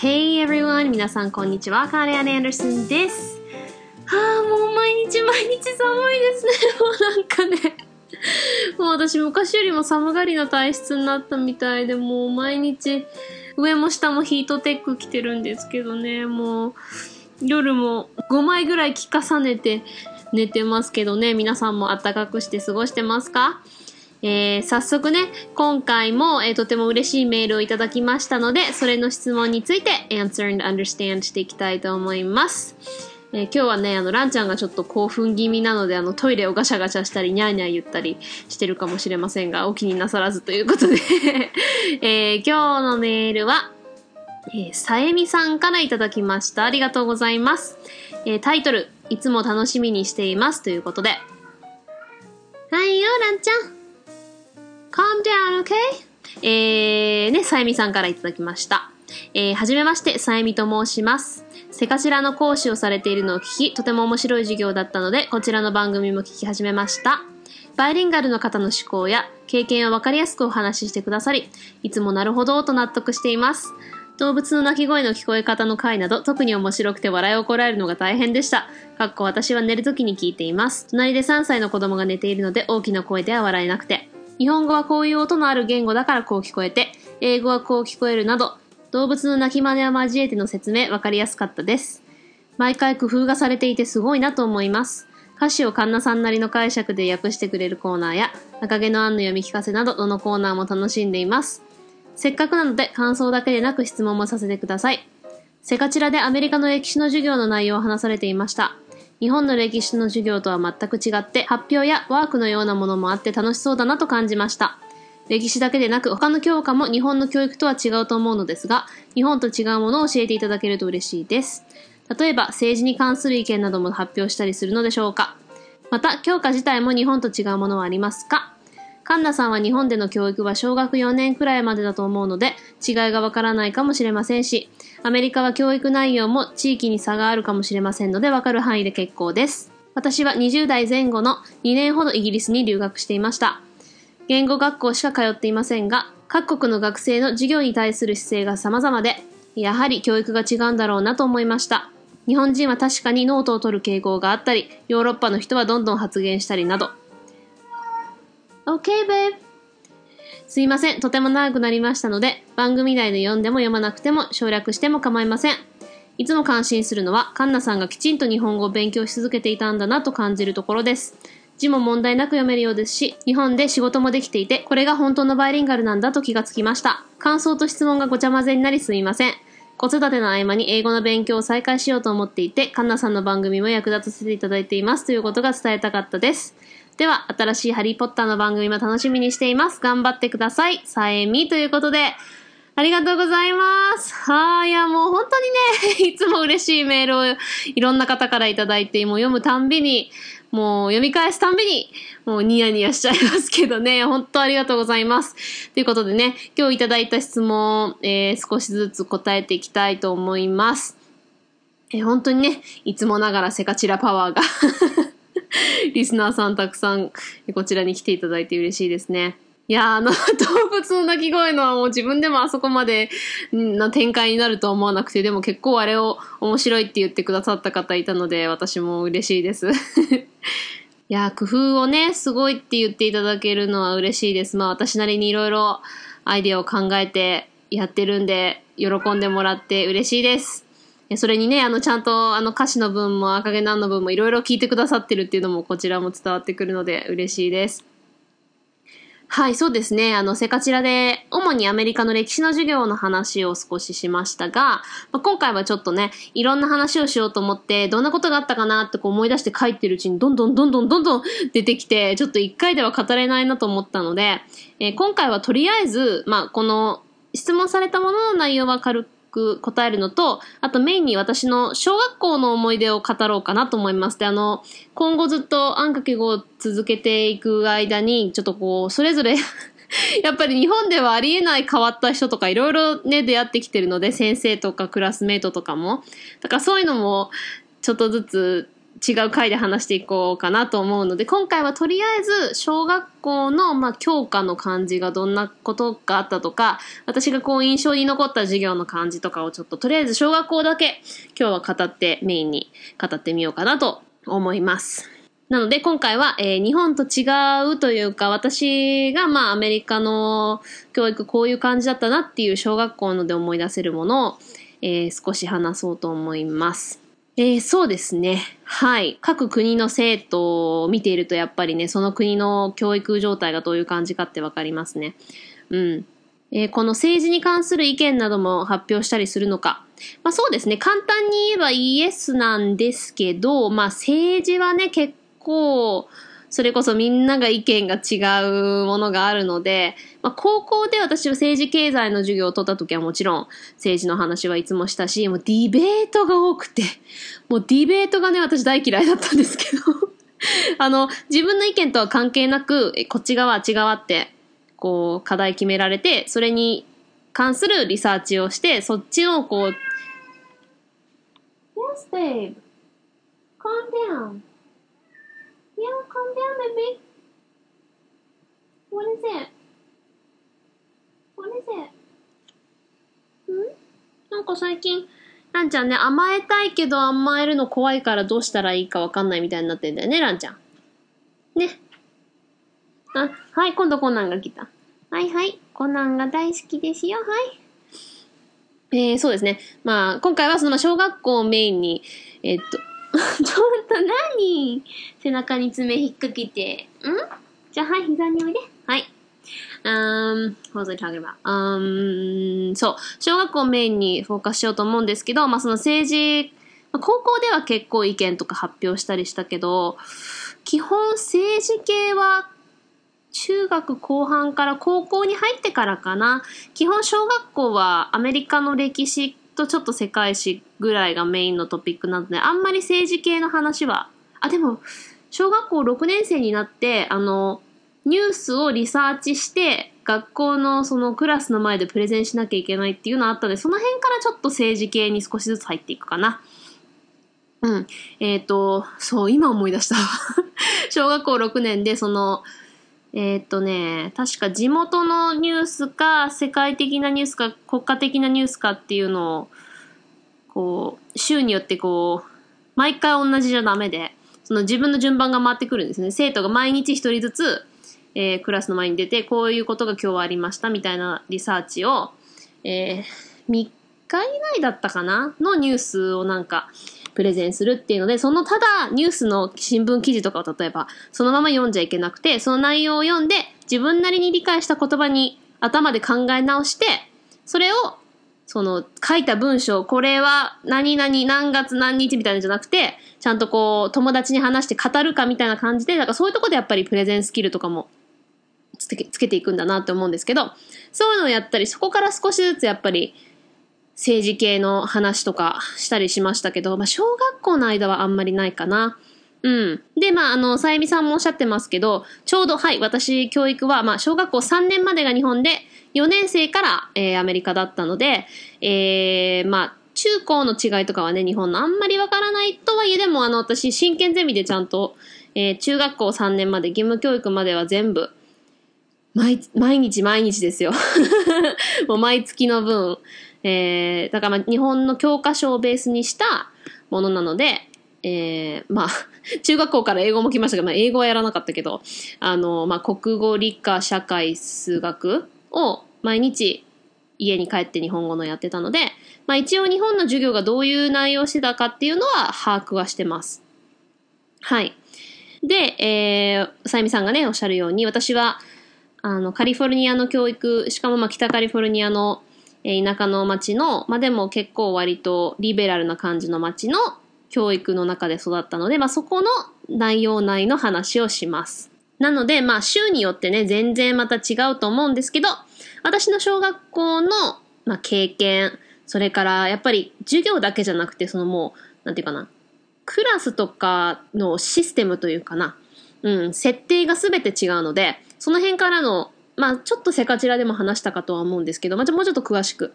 Hey everyone! 皆さんこんにちは。カーレアン・アンダーソンです。はあ、もう毎日毎日寒いですね。もうなんかね。もう私昔よりも寒がりな体質になったみたいで、もう毎日上も下もヒートテック着てるんですけどね。もう夜も5枚ぐらい着重ねて寝てますけどね。皆さんも暖かくして過ごしてますか？えー、早速ね、今回も、えーとても嬉しいメールをいただきましたので、それの質問について answer and understand していきたいと思います。えー今日はね、あの、ランちゃんがちょっと興奮気味なので、あの、トイレをガシャガシャしたり、ニャーニャー言ったりしてるかもしれませんが、お気になさらずということで、えー今日のメールは、えーさえみさんからいただきました。ありがとうございます。えータイトル、いつも楽しみにしていますということで。はいよ、ランちゃん。Calm down, okay? えー、ね、さえみさんからいただきました。えー、はじめまして、さえみと申します。セカチラの講師をされているのを聞き、とても面白い授業だったので、こちらの番組も聞き始めました。バイリンガルの方の思考や経験をわかりやすくお話ししてくださり、いつもなるほどと納得しています。動物の鳴き声の聞こえ方の回など特に面白くて笑いをこらえるのが大変でした。かっこ私は寝るときに聞いています。隣で3歳の子供が寝ているので大きな声では笑えなくて。日本語はこういう音のある言語だからこう聞こえて、英語はこう聞こえるなど、動物の鳴き真似を交えての説明わかりやすかったです。毎回工夫がされていてすごいなと思います。歌詞をカンナさんなりの解釈で訳してくれるコーナーや、赤毛のアンの読み聞かせなど、どのコーナーも楽しんでいます。せっかくなので感想だけでなく質問もさせてください。セカチラでアメリカの歴史の授業の内容を話されていました。日本の歴史の授業とは全く違って、発表やワークのようなものもあって楽しそうだなと感じました。歴史だけでなく他の教科も日本の教育とは違うと思うのですが、日本と違うものを教えていただけると嬉しいです。例えば政治に関する意見なども発表したりするのでしょうかまた、教科自体も日本と違うものはありますかカンナさんは日本での教育は小学4年くらいまでだと思うので、違いがわからないかもしれませんし、アメリカは教育内容も地域に差があるかもしれませんので、わかる範囲で結構です。私は20代前後の2年ほどイギリスに留学していました。言語学校しか通っていませんが、各国の学生の授業に対する姿勢が様々で、やはり教育が違うんだろうなと思いました。日本人は確かにノートを取る傾向があったり、ヨーロッパの人はどんどん発言したりなど。OK, babe. すいません。とても長くなりましたので、番組内で読んでも読まなくても省略しても構いません。いつも感心するのは、カンナさんがきちんと日本語を勉強し続けていたんだなと感じるところです。字も問題なく読めるようですし、日本で仕事もできていて、これが本当のバイリンガルなんだと気がつきました。感想と質問がごちゃ混ぜになりすみません。子育ての合間に英語の勉強を再開しようと思っていて、カンナさんの番組も役立たせていただいていますということが伝えたかったです。では、新しいハリーポッターの番組も楽しみにしています。頑張ってください。さえみということで、ありがとうございます。はーい、いや、もう本当にね、いつも嬉しいメールをいろんな方からいただいて、もう読むたんびに、もう読み返すたんびに、もうニヤニヤしちゃいますけどね、本当ありがとうございます。ということでね、今日いただいた質問、えー少しずつ答えていきたいと思います。えー本当にね、いつもながらセカチラパワーが リスナーさんたくさんこちらに来ていただいて嬉しいですね。いやあの、動物の鳴き声のはもう自分でもあそこまでな展開になるとは思わなくて、でも結構あれを面白いって言ってくださった方いたので、私も嬉しいです。いや工夫をね、すごいって言っていただけるのは嬉しいです。まあ私なりにいろいろアイデアを考えてやってるんで、喜んでもらって嬉しいです。それにね、あの、ちゃんと、あの、歌詞の分も、赤毛なんの分も、いろいろ聞いてくださってるっていうのも、こちらも伝わってくるので、嬉しいです。はい、そうですね。あの、セカチラで、主にアメリカの歴史の授業の話を少ししましたが、まあ、今回はちょっとね、いろんな話をしようと思って、どんなことがあったかなってこう思い出して書いてるうちに、どんどんどんどんどんどん出てきて、ちょっと一回では語れないなと思ったので、えー今回はとりあえず、まあ、この、質問されたものの内容は軽くく答えるのと、あとメインに私の小学校の思い出を語ろうかなと思います。で、あの、今後ずっとあんかけ語を続けていく間に、ちょっとこう、それぞれ やっぱり日本ではありえない変わった人とかいろいろね、出会ってきてるので、先生とかクラスメートとかも。だからそういうのも、ちょっとずつ違う回で話していこうかなと思うので、今回はとりあえず小学校の、まあ、教科の漢字がどんなことがあったとか、私がこう印象に残った授業の漢字とかをちょっととりあえず小学校だけ今日は語ってメインに語ってみようかなと思います。なので今回は、えー、日本と違うというか私がまあアメリカの教育こういう感じだったなっていう小学校ので思い出せるものを、えー、少し話そうと思います。えー、そうですね。はい。各国の生徒を見ているとやっぱりね、その国の教育状態がどういう感じかってわかりますね。うん。えー、この政治に関する意見なども発表したりするのか。まあそうですね。簡単に言えばイエスなんですけど、まあ政治はね、結構、それこそみんなが意見が違うものがあるので、まあ、高校で私は政治経済の授業を取った時はもちろん政治の話はいつもしたし、もうディベートが多くて、もうディベートがね、私大嫌いだったんですけど あの、自分の意見とは関係なく、こっち側、あっち側って、こう、課題決められて、それに関するリサーチをして、そっちをこう、Yes, babe. Calm down. Yeah, calm down, baby. What is it? What is it? んなんか最近、ランちゃんね、甘えたいけど甘えるの怖いからどうしたらいいかわかんないみたいになってんだよね、ランちゃん。ね。あ、はい、今度コナンが来た。はいはい、コナンが大好きですよ、はい。えー、そうですね。まあ、今回はその小学校をメインに、えー、っと、ちょっと何？背中に爪引っ掛けて。ん？じゃあ、はい、膝においで。はい。Um, what was I talking about? Um, そう。小学校メインにフォーカスしようと思うんですけど、まあその政治、高校では結構意見とか発表したりしたけど、基本政治系は中学後半から高校に入ってからかな。基本小学校はアメリカの歴史とちょっと世界史ぐらいがメインのトピックなので、あんまり政治系の話は、あ、でも、小学校6年生になって、あの、ニュースをリサーチして、学校のそのクラスの前でプレゼンしなきゃいけないっていうのあったので、その辺からちょっと政治系に少しずつ入っていくかな。うん。えっ、ー、と、そう、今思い出した。小学校6年で、その、えっ、とね、確か地元のニュースか、世界的なニュースか、国家的なニュースかっていうのを、こう、週によってこう、毎回同じじゃダメで、その自分の順番が回ってくるんですね。生徒が毎日一人ずつ、えー、クラスの前に出て、こういうことが今日はありましたみたいなリサーチを、えー、3日以内だったかなのニュースをなんか、プレゼンするっていうので、そのただニュースの新聞記事とかを例えばそのまま読んじゃいけなくて、その内容を読んで自分なりに理解した言葉に頭で考え直して、それをその書いた文章、これは何々何月何日みたいなんじゃなくて、ちゃんとこう友達に話して語るかみたいな感じで、だからそういうとこでやっぱりプレゼンスキルとかもつけていくんだなって思うんですけど、そういうのをやったり、そこから少しずつやっぱり政治系の話とかしたりしましたけど、まあ、小学校の間はあんまりないかな。うん。で、まあ、あの、さゆみさんもおっしゃってますけど、ちょうど、はい、私、教育は、まあ、小学校3年までが日本で、4年生から、えー、アメリカだったので、えー、まあ、中高の違いとかはね、日本のあんまりわからないとはいえ、でも、あの、私、真剣ゼミでちゃんと、えー、中学校3年まで、義務教育までは全部、毎、毎日毎日ですよ。もう毎月の分、えー、だからまあ日本の教科書をベースにしたものなので、えー、まあ、中学校から英語も来ましたけど、まあ、英語はやらなかったけど、あの、まあ、国語、理科、社会、数学を毎日家に帰って日本語のやってたので、まあ、一応日本の授業がどういう内容してたかっていうのは把握はしてます。はい。で、えー、さゆみさんがね、おっしゃるように、私は、あの、カリフォルニアの教育、しかもまあ北カリフォルニアのえ田舎の町の、まあ、でも結構割とリベラルな感じの町の教育の中で育ったので、まあ、そこの内容内の話をします。なので、まあ、州によってね、全然また違うと思うんですけど、私の小学校の、まあ、経験、それからやっぱり授業だけじゃなくて、そのもう、なんていうかな、クラスとかのシステムというかな、うん、設定が全て違うので、その辺からのまあ、ちょっとセカチラでも話したかとは思うんですけど、まあ、もうちょっと詳しく。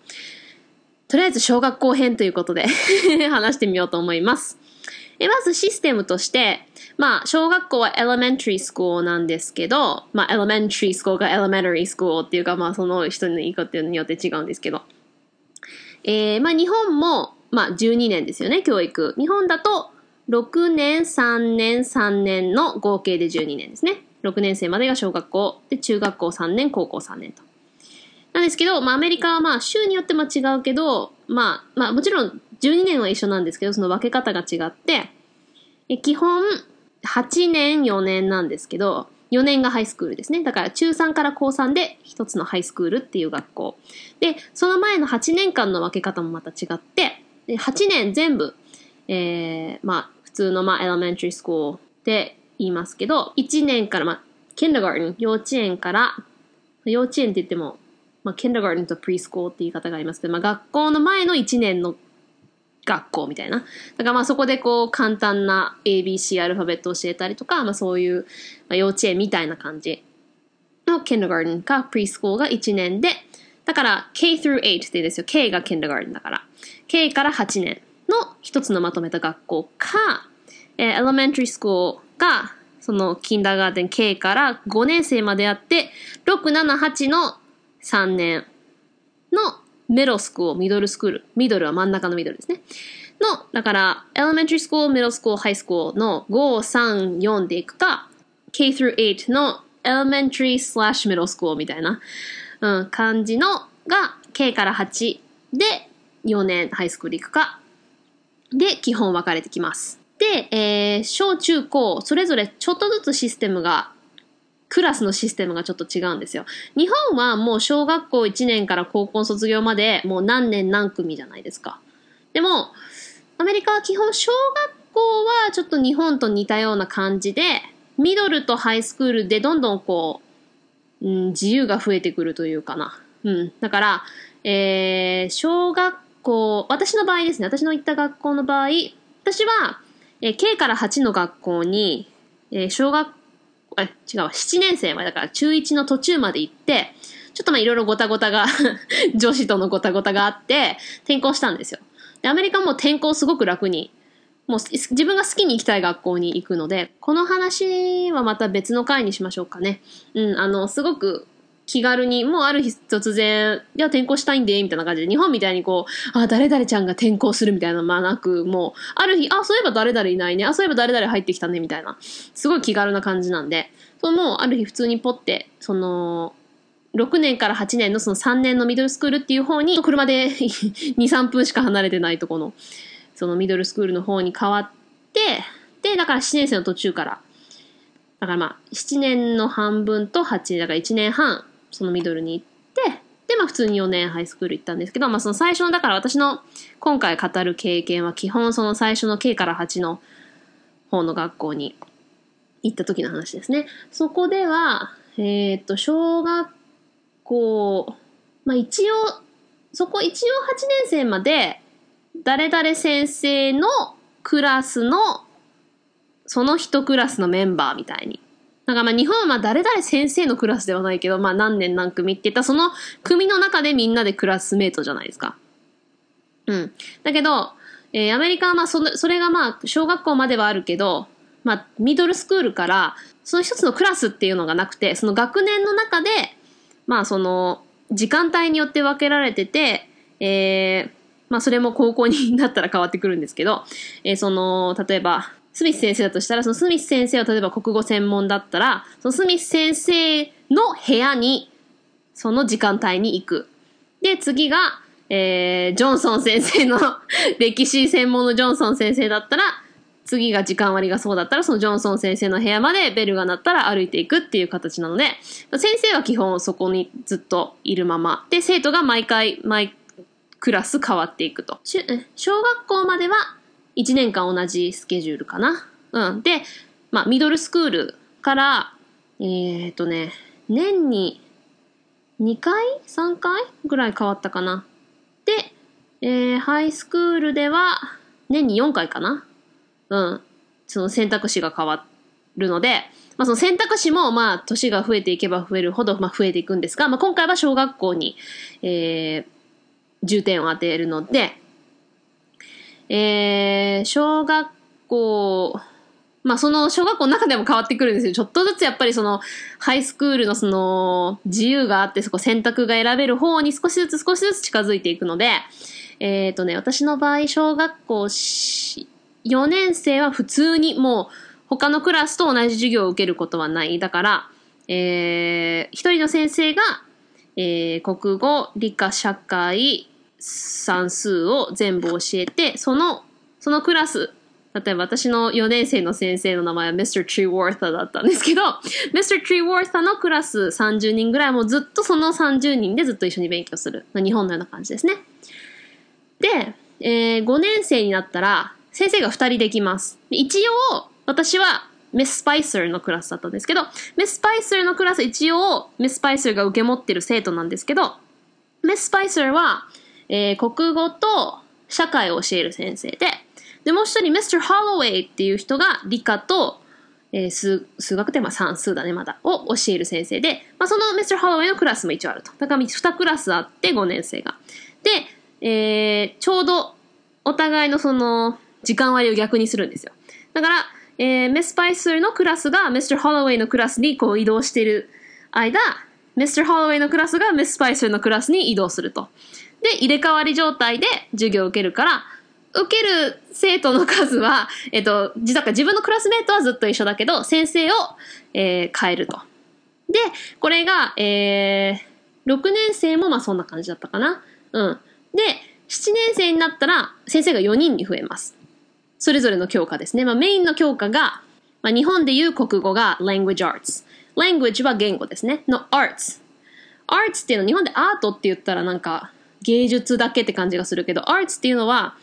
とりあえず小学校編ということで 話してみようと思います。えまずシステムとして、まあ、小学校は elementary school なんですけど、まあ、elementary school が elementary school っていうか、まあ、その人の言い方によって違うんですけど。えー、まあ、日本も、まあ、12年ですよね、教育。日本だと、6年、3年、3年の合計で12年ですね。6年生までが小学校、で、中学校3年、高校3年と。なんですけど、まあ、アメリカはまあ、州によっても違うけど、まあ、まあ、もちろん12年は一緒なんですけど、その分け方が違って、え基本、8年、4年なんですけど、4年がハイスクールですね。だから中3から高3で一つのハイスクールっていう学校。で、その前の8年間の分け方もまた違って、で8年全部、えー、まあ、普通のまあ、elementary school で言いますけど、1年から、まあ、kindergarten、幼稚園から、幼稚園って言っても、まあ、kindergarten と preschool って言い方がありますけど、まあ、学校の前の1年の学校みたいな。だからまあそこでこう簡単な ABC アルファベットを教えたりとか、まあそういう、ま、幼稚園みたいな感じの kindergarten か preschool が1年で、だから K through 8って言うんですよ。K が kindergarten だから。K から8年の一つのまとめた学校か、えー elementary school がそのキンダーガーデン K から5年生までやって678の3年のメロスクールミドルスクールミドルは真ん中のミドルですね。のだからエレメンタリースクーメロスコーハイスクーの534でいくか K-8 のエレメンタリースラッシュメロスコーみたいな、うん、感じのが K から8で4年ハイスクール行くか。で基本分かれてきます。で、えー小中高、それぞれちょっとずつシステムがクラスのシステムがちょっと違うんですよ。日本はもう小学校1年から高校卒業までもう何年何組じゃないですか。でも、アメリカは基本小学校はちょっと日本と似たような感じで、ミドルとハイスクールでどんどんこう、うん、自由が増えてくるというかな。うん。だから、えー、小学校、私の場合ですね、私の行った学校の場合、私は、えー K から8の学校に、えー小学あ、違う、7年生までだから中1の途中まで行って、ちょっとまあいろいろごたごたが、女子とのごたごたがあって、転校したんですよ。で、アメリカも転校すごく楽に、もう自分が好きに行きたい学校に行くので、この話はまた別の回にしましょうかね。うん、あの、すごく気軽に、もうある日突然、いや、転校したいんで、みたいな感じで、日本みたいにこう、あ、誰々ちゃんが転校するみたいなのまあなく、もう、ある日、あ、そういえば誰々いないね、あ、そういえば誰々入ってきたね、みたいな、すごい気軽な感じなんで、そのある日普通にポって、その、6年から8年のその3年のミドルスクールっていう方に、車で2、3分しか離れてないとこの、そのミドルスクールの方に変わって、で、だから7年生の途中から、だからまあ、7年の半分と8年、だから1年半、そのミドルに行って、で、まあ普通に4年ハイスクール行ったんですけど、まあその最初の、だから私の今回語る経験は基本その最初の K から8の方の学校に行った時の話ですね。そこでは、えっ、と、小学校、まあ一応、そこ一応8年生まで、誰々先生のクラスの、その一クラスのメンバーみたいに。なんかまあ日本はまあ誰々先生のクラスではないけど、まあ何年何組って言ったその組の中でみんなでクラスメートじゃないですか。うん。だけど、えーアメリカはまあそのそれがまあ小学校まではあるけど、まあミドルスクールからその一つのクラスっていうのがなくて、その学年の中で、まあその時間帯によって分けられてて、えーまあそれも高校になったら変わってくるんですけど、えーその、例えば、スミス先生だとしたら、そのスミス先生は例えば国語専門だったら、そのスミス先生の部屋に、その時間帯に行く。で、次が、えー、ジョンソン先生の 歴史専門のジョンソン先生だったら、次が時間割がそうだったら、そのジョンソン先生の部屋までベルが鳴ったら歩いていくっていう形なので、先生は基本そこにずっといるまま。で、生徒が毎回、毎クラス変わっていくと。小学校までは1年間同じスケジュールかな？うん。で、まあ、ミドルスクールから、えー、っとね、年に2回 ?3 回？ぐらい変わったかな。で、えー、ハイスクールでは年に4回かな。うん。その選択肢が変わるので、まあその選択肢もまあ年が増えていけば増えるほどまあ増えていくんですが、まあ今回は小学校に、えー、重点を当てるので、えー、小学校、まあその小学校の中でも変わってくるんですよ。ちょっとずつやっぱりそのハイスクールのその自由があってそこ選択が選べる方に少しずつ少しずつ近づいていくので、えっ、とね、私の場合小学校4年生は普通にもう他のクラスと同じ授業を受けることはない。だから、えー、一人の先生が、えー、国語、理科、社会、算数を全部教えて、その、そのクラス、例えば私の4年生の先生の名前は Mr. Treewortha だったんですけど、Mr. Treewortha のクラス30人ぐらいもずっとその30人でずっと一緒に勉強する。日本のような感じですね。で、えー、5年生になったら、先生が2人できます。一応、私はミス・スパイサーのクラスだったんですけど、ミス・スパイサーのクラス一応ミス・スパイサーが受け持ってる生徒なんですけど、ミス・スパイサーは、えー、国語と社会を教える先生で、で、もう一人、ミスター・ハロウェイっていう人が理科と、えー、数数学ってまあ算数だね、まだ、を教える先生で、まあ、そのミスター・ハロウェイのクラスも一応あると。だから2クラスあって5年生が。で、えー、ちょうどお互いのその時間割を逆にするんですよ。だから、えー、ミス・パイスルのクラスがミスター・ホロウェイのクラスにこう移動している間、ミスター・ホロウェイのクラスがミス・パイスルのクラスに移動すると。で、入れ替わり状態で授業を受けるから、受ける生徒の数は、えっと、実は自分のクラスメートはずっと一緒だけど、先生を、えー、変えると。で、これが、えー、6年生もまあそんな感じだったかな。うん。で、7年生になったら先生が4人に増えます。それぞれの教科ですね。まあ、メインの教科が、まあ、日本でいう国語が language arts。language は言語ですね。の arts。arts っていうのは日本でアートって言ったらなんか芸術だけって感じがするけど、arts っていうのは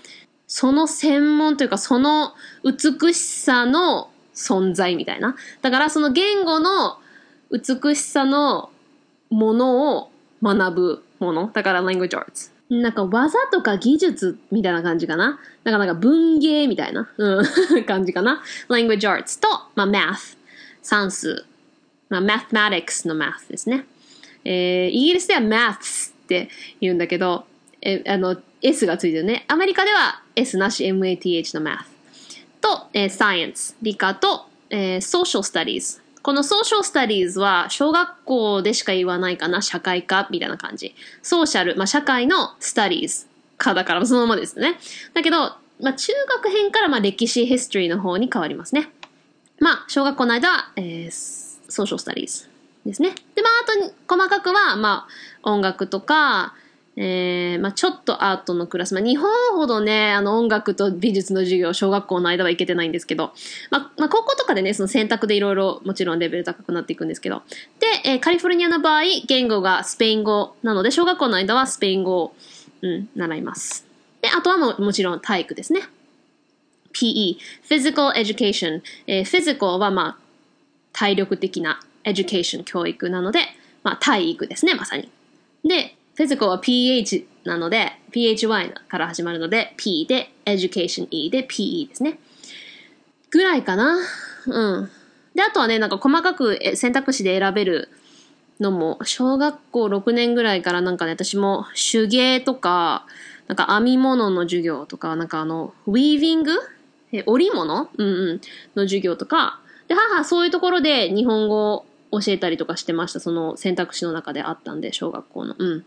その専門というかその美しさの存在みたいな。だからその言語の美しさのものを学ぶもの。だから language arts。なんか技とか技術みたいな感じかな。なんかなんか文芸みたいな、うん、感じかな。language arts と、まあ、math、算数、まあ、mathematics の math ですね。えー、イギリスでは maths って言うんだけど、えあの、S がついてるね。アメリカでは S なし MATH の math と、えー、science、理科と、えー、social studies このソーシャルスタディーズは小学校でしか言わないかな、社会科みたいな感じ。ソーシャル、まあ社会のスタディーズ科だからそのままですね。だけど、まあ中学編からまあ歴史、ヒストリーの方に変わりますね。まあ小学校の間は、えー、ソーシャルスタディーズですね。で、まああと細かくは、まあ音楽とか、えー、まあちょっとアートのクラス。まあ日本ほどね、あの音楽と美術の授業、小学校の間は行けてないんですけど、まあ、まあ高校とかでね、その選択でいろいろもちろんレベル高くなっていくんですけど。で、えー、カリフォルニアの場合、言語がスペイン語なので、小学校の間はスペイン語を、うん、習います。で、あとはももちろん体育ですね。PE、Physical Education。えー、Physical はまあ、体力的な Education 教育なので、まあ体育ですね、まさに。で、フィジカルは PH なので、PHY から始まるので、P で、Education E で PE ですね。ぐらいかな。うん。で、あとはね、なんか細かく選択肢で選べるのも、小学校6年ぐらいからなんかね、私も手芸とか、なんか編み物の授業とか、なんかあの、ウィービングえ織物？うんうん。の授業とか、で、母そういうところで日本語教えたりとかしてました。その選択肢の中であったんで、小学校の。うん。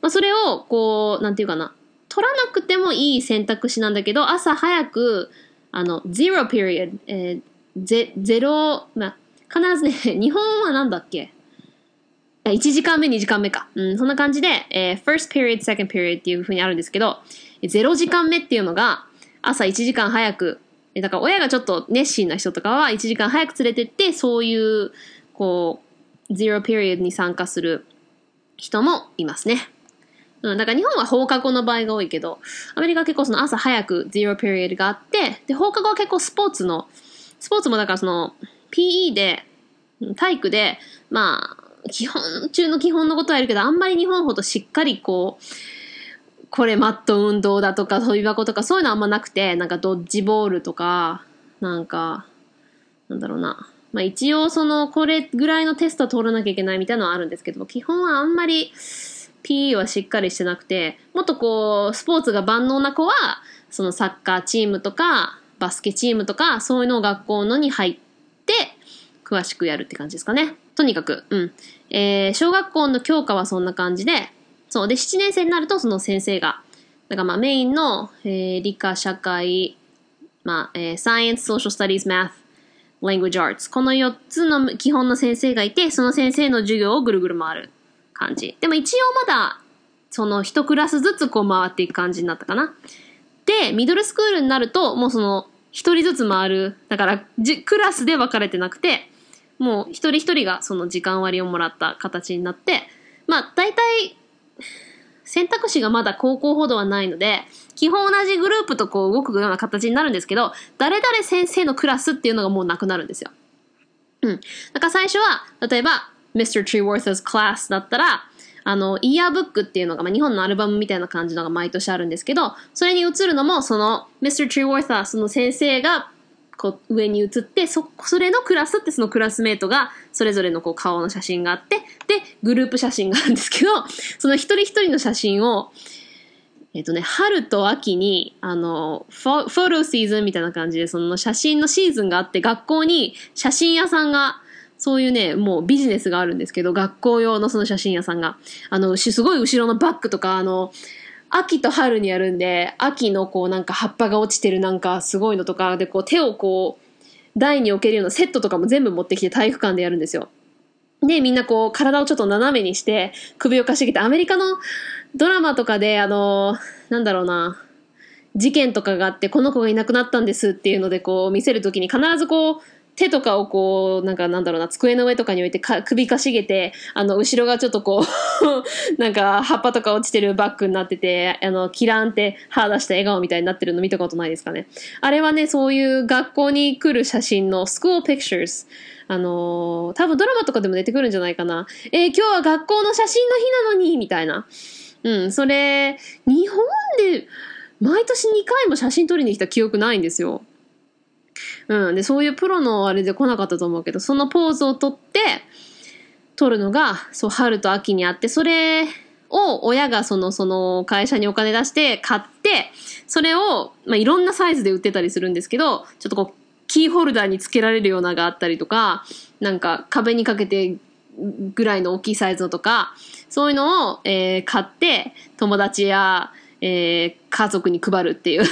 まあ、それを、こう、なんていうかな。取らなくてもいい選択肢なんだけど、朝早く、あの、zero period、えー、ゼ、ゼロ、まあ、必ずね、日本はなんだっけ？1時間目、2時間目か。うん、そんな感じで、えー、first period, second period っていう風にあるんですけど、0時間目っていうのが、朝1時間早く、だから親がちょっと熱心な人とかは1時間早く連れてって、そういうこう、ゼロピリオドに参加する人もいますね。うん、だから日本は放課後の場合が多いけど、アメリカは結構その朝早くゼロピリオドがあって、で、放課後は結構スポーツの、スポーツもだからその PE で、体育で、まあ、基本中の基本のことはやるけど、あんまり日本ほどしっかりこう、これマット運動だとか、飛び箱とかそういうのあんまなくて、なんかドッジボールとか、なんか、なんだろうな。まあ一応その、これぐらいのテスト通らなきゃいけないみたいなのはあるんですけども、基本はあんまり PE はしっかりしてなくて、もっとこう、スポーツが万能な子は、そのサッカーチームとか、バスケチームとか、そういうのを学校のに入って、詳しくやるって感じですかね。とにかく、うん。えー、小学校の教科はそんな感じで、そう。で、7年生になるとその先生が、だからまあメインの、えー、理科、社会、まあ、えー、Science, Social Studies, Math, Language Arts。この4つの基本の先生がいて、その先生の授業をぐるぐる回る感じ。でも一応まだ、その一クラスずつこう回っていく感じになったかな。で、ミドルスクールになると、もうその、一人ずつ回る。だから、じ、クラスで分かれてなくて、もう一人一人がその時間割をもらった形になって、まあ、大体、選択肢がまだ高校ほどはないので、基本同じグループとこう動くような形になるんですけど、誰々先生のクラスっていうのがもうなくなるんですよ。うん。だから最初は、例えば、Mr. Treeworth's class だったら、あの、イヤーブックっていうのが、まあ、日本のアルバムみたいな感じのが毎年あるんですけど、それに映るのも、その、Mr. Treeworth その先生が、こう、上に映って、そ、それのクラスってそのクラスメートが、それぞれのこう、顔の写真があって、で、グループ写真があるんですけど、その一人一人の写真を、えっ、とね、春と秋に、あの、フォフォトシーズンみたいな感じで、その写真のシーズンがあって、学校に写真屋さんがそういうね、もうビジネスがあるんですけど、学校用のその写真屋さんが、あの、すごい後ろのバッグとか、あの、秋と春にやるんで、秋のこうなんか葉っぱが落ちてるなんかすごいのとか、でこう手をこう、台に置けるようなセットとかも全部持ってきて体育館でやるんですよ。で、みんなこう体をちょっと斜めにして首をかしげて、アメリカのドラマとかであの、なんだろうな、事件とかがあって、この子がいなくなったんですっていうのでこう見せるときに必ずこう、手とかをこう、なんかなんだろうな、机の上とかに置いて首かしげて、あの、後ろがちょっとこう なんか葉っぱとか落ちてるバッグになってて、あの、キラーンって歯出した笑顔みたいになってるの見たことないですかね。あれはね、そういう学校に来る写真の school pictures。あのー、多分ドラマとかでも出てくるんじゃないかな。えー、今日は学校の写真の日なのに、みたいな。うん、それ、日本で毎年2回も写真撮りに来た記憶ないんですよ。うん。で、そういうプロのあれで来なかったと思うけど、そのポーズをとって、撮るのが、そう、春と秋にあって、それを親がその、その会社にお金出して買って、それを、まあ、いろんなサイズで売ってたりするんですけど、ちょっとこう、キーホルダーにつけられるようながあったりとか、なんか壁にかけてぐらいの大きいサイズのとか、そういうのを、えー、買って、友達や、えー、家族に配るっていう。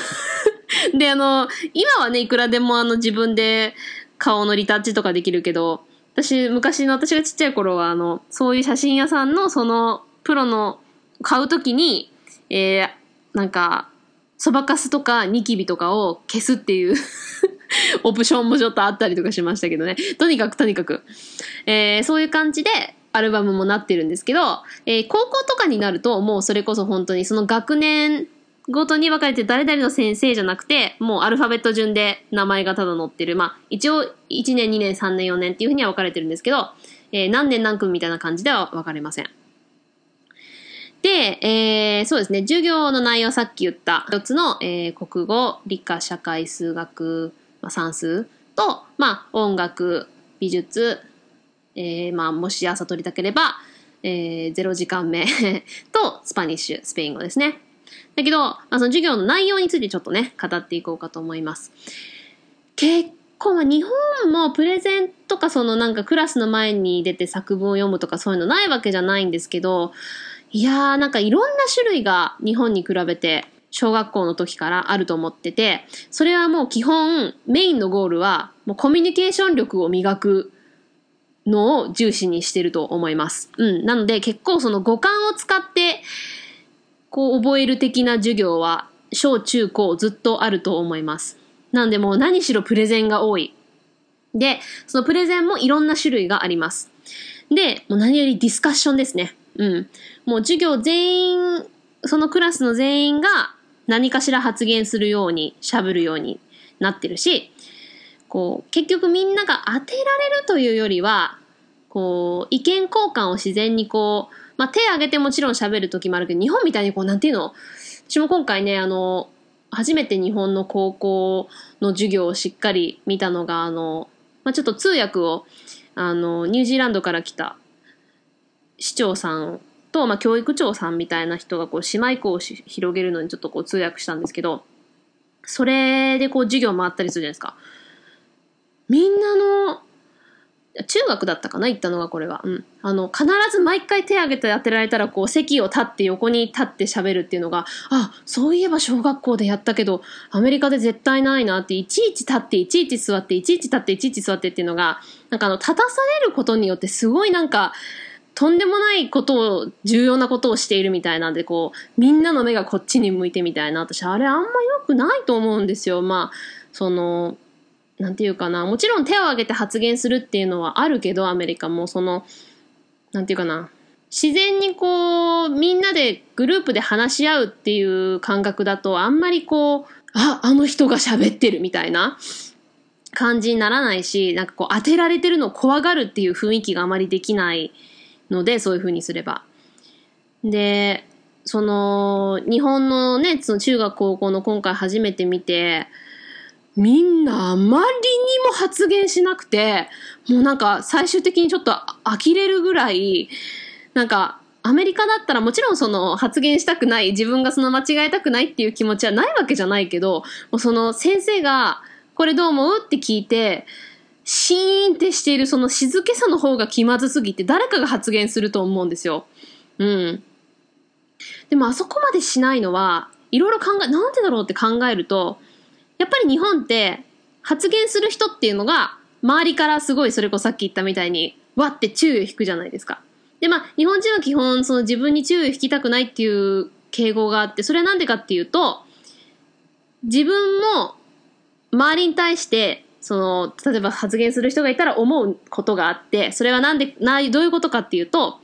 で、あの、今はね、いくらでもあの自分で顔のリタッチとかできるけど、私、昔の私がちっちゃい頃は、あの、そういう写真屋さんのその、プロの買うときに、えー、なんか、そばかすとかニキビとかを消すっていう。オプションもちょっとあったりとかしましたけどね。とにかくとにかく。えー、そういう感じで、アルバムもなってるんですけど、えー、高校とかになると、もうそれこそ本当にその学年ごとに分かれて誰々の先生じゃなくて、もうアルファベット順で名前がただ載ってる。まあ、一応1年、2年、3年、4年っていうふうには分かれてるんですけど、えー、何年何組みたいな感じでは分かれません。で、えー、そうですね、授業の内容さっき言った4つの、えー、国語、理科、社会、数学、まあ、算数と、まあ、音楽、美術、えー、まあ、もし朝取りたければ、えー、0時間目 と、 Spanish、スペイン語ですね。だけど、まあ、その授業の内容についてちょっとね、語っていこうかと思います。結構、まあ、日本もプレゼンとかそのなんかクラスの前に出て作文を読むとかそういうのないわけじゃないんですけど、いやーなんかいろんな種類が日本に比べて小学校の時からあると思ってて、それはもう基本メインのゴールはもうコミュニケーション力を磨くのを重視にしてると思います。うん。なので結構その五感を使ってこう覚える的な授業は小中高ずっとあると思います。なんでもう何しろプレゼンが多い。で、そのプレゼンもいろんな種類があります。で、もう何よりディスカッションですね。うん。もう授業全員、そのクラスの全員が何かしら発言するように、喋るようになってるし、こう、結局みんなが当てられるというよりは、こう、意見交換を自然にこう、まあ、手挙げてもちろん喋る時もあるけど、日本みたいにこう、なんていうの？私も今回ね、あの、初めて日本の高校の授業をしっかり見たのが、あの、まあ、ちょっと通訳を、あの、ニュージーランドから来た市長さんと、まあ、教育長さんみたいな人がこう、姉妹校を広げるのにちょっとこう通訳したんですけど、それでこう授業回ったりするじゃないですか。みんなの、中学だったかな行ったのがこれは。うん。あの、必ず毎回手挙げて当てられたら、こう、席を立って横に立って喋るっていうのが、あ、そういえば小学校でやったけど、アメリカで絶対ないなって、いちいち立って、いちいち座って、いちいち立って、いちいち座ってっていうのが、なんかあの、立たされることによってすごいなんか、とんでもないことを、重要なことをしているみたいなんで、こう、みんなの目がこっちに向いてみたいな。私、あれあんま良くないと思うんですよ。まあ、その、なんていうかな。もちろん手を挙げて発言するっていうのはあるけど、アメリカも、その、なんていうかな。自然にこう、みんなでグループで話し合うっていう感覚だと、あんまりこう、あ、あの人が喋ってるみたいな感じにならないし、なんかこう当てられてるのを怖がるっていう雰囲気があまりできないので、そういう風にすれば。で、その、日本のね、その中学高校の今回初めて見て、みんなあまりにも発言しなくて、もうなんか最終的にちょっと呆れるぐらい、なんかアメリカだったらもちろんその発言したくない、自分がその間違えたくないっていう気持ちはないわけじゃないけど、もうその先生がこれどう思う？って聞いて、シーンってしているその静けさの方が気まずすぎて誰かが発言すると思うんですよ。うん。でもあそこまでしないのは、いろいろ考え、なんでだろうって考えると、やっぱり日本って発言する人っていうのが周りからすごいそれこそさっき言ったみたいにわって注意を引くじゃないですか。で、まあ日本人は基本その自分に注意を引きたくないっていう傾向があって、それはなんでかっていうと、自分も周りに対してその、例えば発言する人がいたら思うことがあって、それはなんで、な、どういうことかっていうと、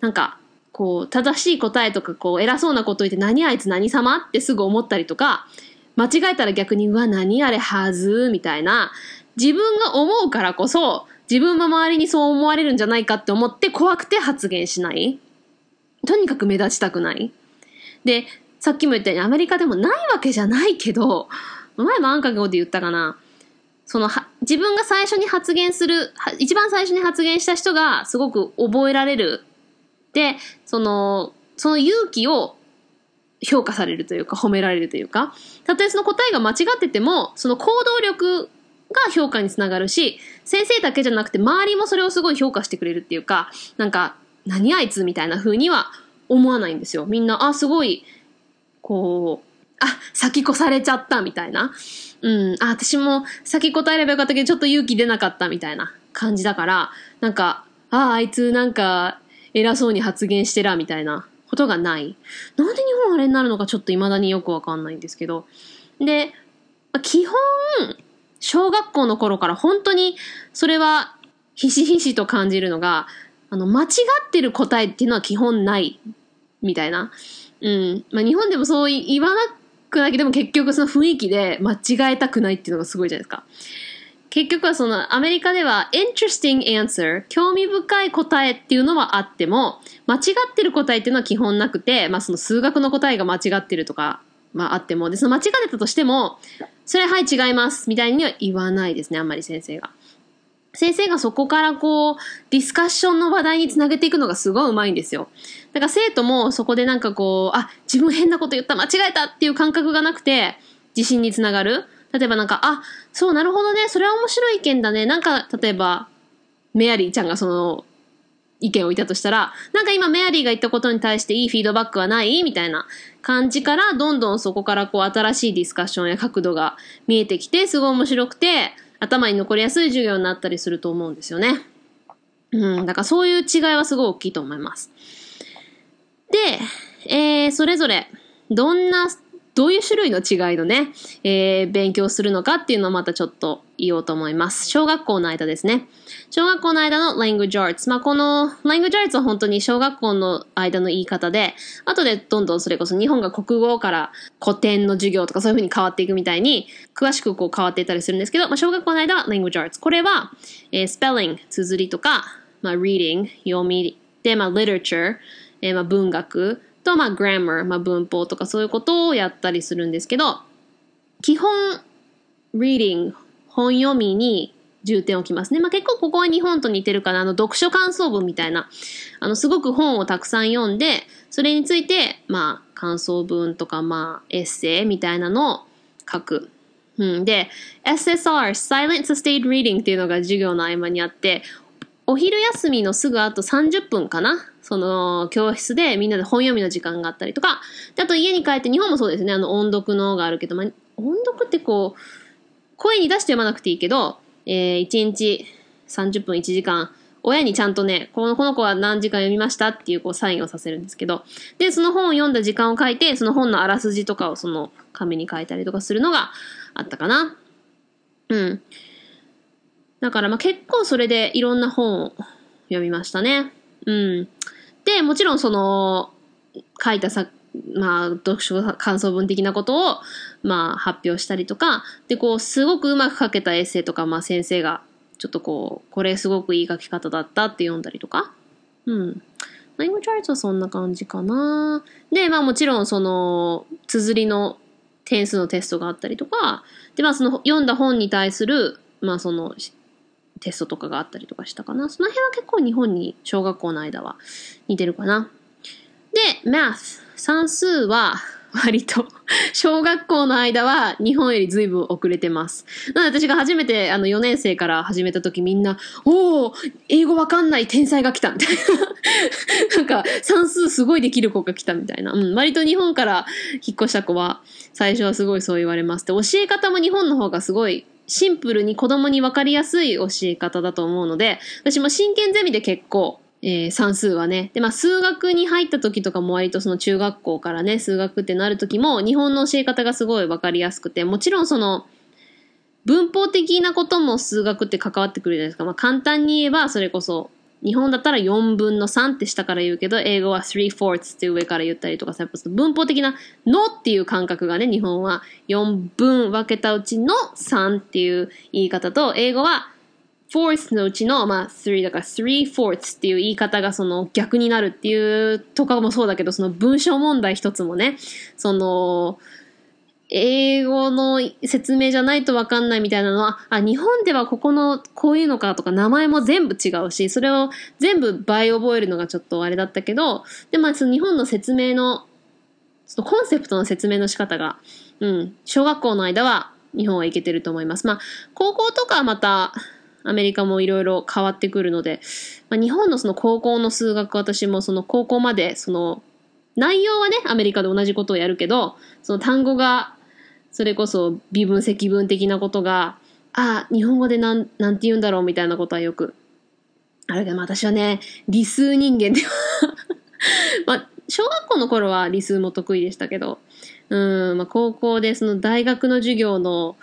なんか、こう、正しい答えとか、こう、偉そうなこと言って、何あいつ何様？ってすぐ思ったりとか、間違えたら逆に、うわ、何あれはず？みたいな、自分が思うからこそ、自分も周りにそう思われるんじゃないかって思って怖くて発言しない。とにかく目立ちたくない。で、さっきも言ったようにアメリカでもないわけじゃないけど、前もアンカ語で言ったかな。そのは、自分が最初に発言する、一番最初に発言した人がすごく覚えられる。で、その、その勇気を評価されるというか、褒められるというか、たとえその答えが間違ってても、その行動力が評価につながるし、先生だけじゃなくて周りもそれをすごい評価してくれるっていうか、なんか、何あいつみたいな風には思わないんですよ。みんな、あ、すごい、こう、あ、先越されちゃったみたいな。うん、あ、私も先答えればよかったけど、ちょっと勇気出なかったみたいな感じだから、なんか、ああ、あいつなんか偉そうに発言してら、みたいなことがない。なんで日本あれになるのかちょっと未だによくわかんないんですけど。で、基本、小学校の頃から本当にそれはひしひしと感じるのが、あの、間違ってる答えっていうのは基本ない、みたいな。うん。まあ、日本でもそう言わなくくないけど、でも結局その雰囲気で間違えたくないっていうのがすごいじゃないですか。結局はそのアメリカでは interesting answer 興味深い答えっていうのはあっても間違ってる答えっていうのは基本なくて、まあその数学の答えが間違ってるとか、まああっても、で、その間違ってたとしても、それはい違いますみたいには言わないですね、あんまり先生が。先生がそこからこう、ディスカッションの話題につなげていくのがすごいうまいんですよ。だから生徒もそこでなんかこう、あ、自分変なこと言った、間違えたっていう感覚がなくて、自信につながる。例えばなんか、あ、そう、なるほどね、それは面白い意見だね。なんか、例えば、メアリーちゃんがその、意見を言ったとしたら、なんか今メアリーが言ったことに対していいフィードバックはない？みたいな感じから、どんどんそこからこう新しいディスカッションや角度が見えてきて、すごい面白くて、頭に残りやすい授業になったりすると思うんですよね。うん、だからそういう違いはすごい大きいと思います。で、えー、それぞれ、どんな、どういう種類の違いのね、えー、勉強するのかっていうのをまたちょっと言おうと思います。小学校の間ですね。小学校の間の language arts。まあ、この language arts は本当に小学校の間の言い方で、後でどんどんそれこそ日本が国語から古典の授業とかそういう風に変わっていくみたいに、詳しくこう変わっていたりするんですけど、まあ、小学校の間は language arts。これは、えー、spelling、綴りとか、まあ、reading、読みで、まあ、literature、えー、まあ文学と、まあ、grammar、まあ、文法とかそういうことをやったりするんですけど、基本、reading、本読みに重点を置きますね。まあ、結構ここは日本と似てるかな。あの、読書感想文みたいな。あの、すごく本をたくさん読んで、それについて、まあ、感想文とか、まあ、エッセイみたいなのを、書く。うん、で、SSR、Silent Sustained Reading っていうのが授業の合間にあって、お昼休みのすぐ後30分かな？その、教室でみんなで本読みの時間があったりとか、あと家に帰って日本もそうですね、あの、音読のがあるけど、まあ、音読ってこう、声に出して読まなくていいけど、えー、1日30分1時間、親にちゃんとね、このこの子は何時間読みましたっていうこうサインをさせるんですけど、で、その本を読んだ時間を書いて、その本のあらすじとかをその紙に書いたりとかするのがあったかな。うん。だからまあ結構それでいろんな本を読みましたね。うん。で、もちろんその、書いたさ、まあ、読書感想文的なことを、まあ、発表したりとか、で、こう、すごくうまく書けたエッセイとか、まあ、先生が、ちょっとこう、これすごくいい書き方だったって読んだりとか。うん。Language Arts はそんな感じかな。で、まあもちろんその、綴りの点数のテストがあったりとか、で、まあその読んだ本に対する、まあその、テストとかがあったりとかしたかな。その辺は結構日本に小学校の間は似てるかな。で、math。算数は割と 小学校の間は日本より随分遅れてます。なので私が初めてあの4年生から始めた時みんな、おお英語わかんない天才が来たみたいな。なんか算数すごいできる子が来たみたいな。うん、割と日本から引っ越した子は最初はすごいそう言われます。で、教え方も日本の方がすごいシンプルに子供に分かりやすい教え方だと思うので、私も真剣ゼミで結構、えー、算数はね。で、まあ、数学に入った時とかも割とその中学校からね、数学ってなる時も、日本の教え方がすごい分かりやすくて、もちろんその、文法的なことも数学って関わってくるじゃないですか。まあ、簡単に言えば、それこそ、日本だったら4分の3って下から言うけど、英語は3 fourths って上から言ったりとかさ、文法的なのっていう感覚がね、日本は4分分けたうちの3っていう言い方と、英語は fourth のうちの、まあ、3だから3 fourths っていう言い方がその逆になるっていうとかもそうだけど、その文章問題一つもね、その、英語の説明じゃないとわかんないみたいなのは、あ、日本ではここのこういうのかとか名前も全部違うし、それを全部倍覚えるのがちょっとあれだったけど、で、まあその日本の説明の、そのコンセプトの説明の仕方が、うん、小学校の間は日本はいけてると思います。まあ、高校とかはまた、アメリカもいろいろ変わってくるので、まあ、日本のその高校の数学、私もその高校まで、その、内容はね、アメリカで同じことをやるけど、その単語がそれこそ微分積分的なことが、あ、日本語でなん、なんて言うんだろうみたいなことはよくあるけど、私はね、理数人間では まあ、小学校の頃は理数も得意でしたけど、うん、まあ、高校でその大学の授業の